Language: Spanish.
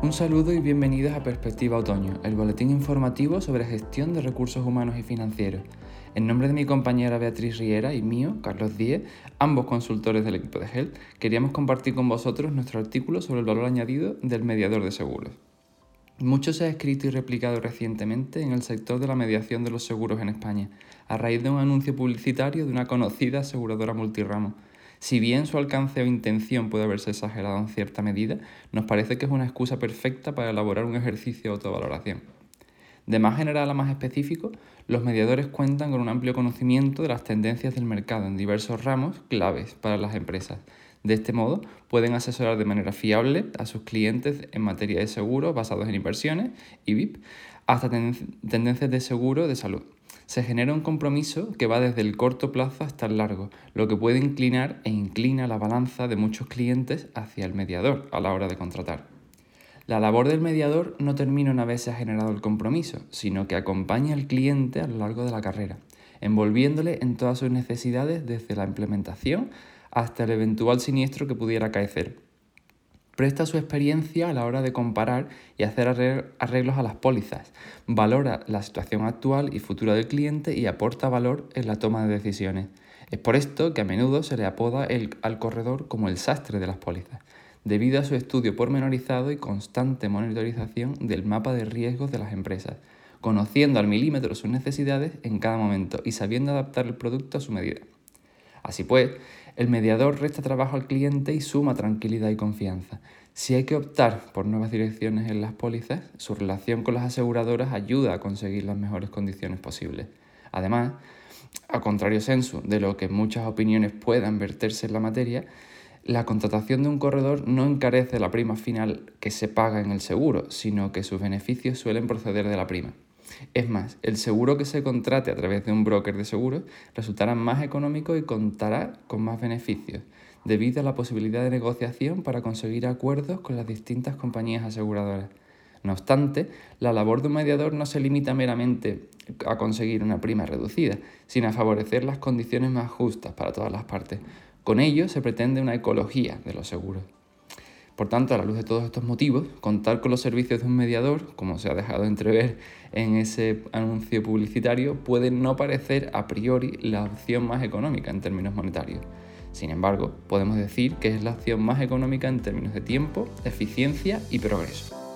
Un saludo y bienvenidos a Perspectiva Otoño, el boletín informativo sobre gestión de recursos humanos y financieros. En nombre de mi compañera Beatriz Riera y mío, Carlos Díez, ambos consultores del equipo de GEL, queríamos compartir con vosotros nuestro artículo sobre el valor añadido del mediador de seguros. Mucho se ha escrito y replicado recientemente en el sector de la mediación de los seguros en España, a raíz de un anuncio publicitario de una conocida aseguradora multiramo. Si bien su alcance o intención puede haberse exagerado en cierta medida, nos parece que es una excusa perfecta para elaborar un ejercicio de autovaloración. De más general a más específico, los mediadores cuentan con un amplio conocimiento de las tendencias del mercado en diversos ramos claves para las empresas. De este modo, pueden asesorar de manera fiable a sus clientes en materia de seguros basados en inversiones y VIP, hasta tendencias de seguro de salud se genera un compromiso que va desde el corto plazo hasta el largo, lo que puede inclinar e inclina la balanza de muchos clientes hacia el mediador a la hora de contratar. La labor del mediador no termina una vez se ha generado el compromiso, sino que acompaña al cliente a lo largo de la carrera, envolviéndole en todas sus necesidades desde la implementación hasta el eventual siniestro que pudiera acaecer Presta su experiencia a la hora de comparar y hacer arreglos a las pólizas, valora la situación actual y futura del cliente y aporta valor en la toma de decisiones. Es por esto que a menudo se le apoda al corredor como el sastre de las pólizas, debido a su estudio pormenorizado y constante monitorización del mapa de riesgos de las empresas, conociendo al milímetro sus necesidades en cada momento y sabiendo adaptar el producto a su medida. Así pues, el mediador resta trabajo al cliente y suma tranquilidad y confianza. Si hay que optar por nuevas direcciones en las pólizas, su relación con las aseguradoras ayuda a conseguir las mejores condiciones posibles. Además, a contrario sensu de lo que muchas opiniones puedan verterse en la materia, la contratación de un corredor no encarece la prima final que se paga en el seguro, sino que sus beneficios suelen proceder de la prima. Es más, el seguro que se contrate a través de un broker de seguros resultará más económico y contará con más beneficios, debido a la posibilidad de negociación para conseguir acuerdos con las distintas compañías aseguradoras. No obstante, la labor de un mediador no se limita meramente a conseguir una prima reducida, sino a favorecer las condiciones más justas para todas las partes. Con ello se pretende una ecología de los seguros. Por tanto, a la luz de todos estos motivos, contar con los servicios de un mediador, como se ha dejado entrever en ese anuncio publicitario, puede no parecer a priori la opción más económica en términos monetarios. Sin embargo, podemos decir que es la opción más económica en términos de tiempo, eficiencia y progreso.